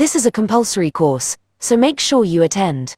This is a compulsory course, so make sure you attend.